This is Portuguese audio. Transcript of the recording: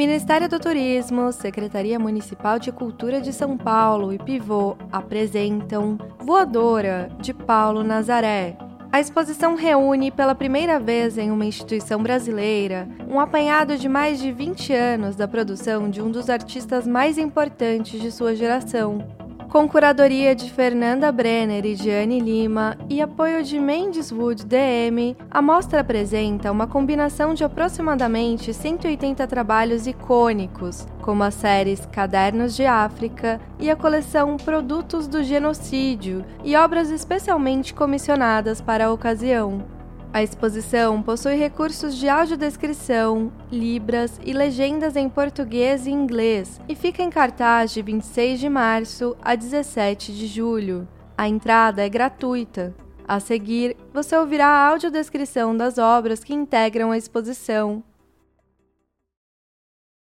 Ministério do Turismo, Secretaria Municipal de Cultura de São Paulo e Pivô apresentam Voadora, de Paulo Nazaré. A exposição reúne pela primeira vez em uma instituição brasileira um apanhado de mais de 20 anos da produção de um dos artistas mais importantes de sua geração, com curadoria de Fernanda Brenner e Diane Lima e apoio de Mendes Wood DM, a mostra apresenta uma combinação de aproximadamente 180 trabalhos icônicos, como as séries Cadernos de África e a coleção Produtos do Genocídio, e obras especialmente comissionadas para a ocasião. A exposição possui recursos de audiodescrição, libras e legendas em português e inglês e fica em cartaz de 26 de março a 17 de julho. A entrada é gratuita. A seguir, você ouvirá a audiodescrição das obras que integram a exposição,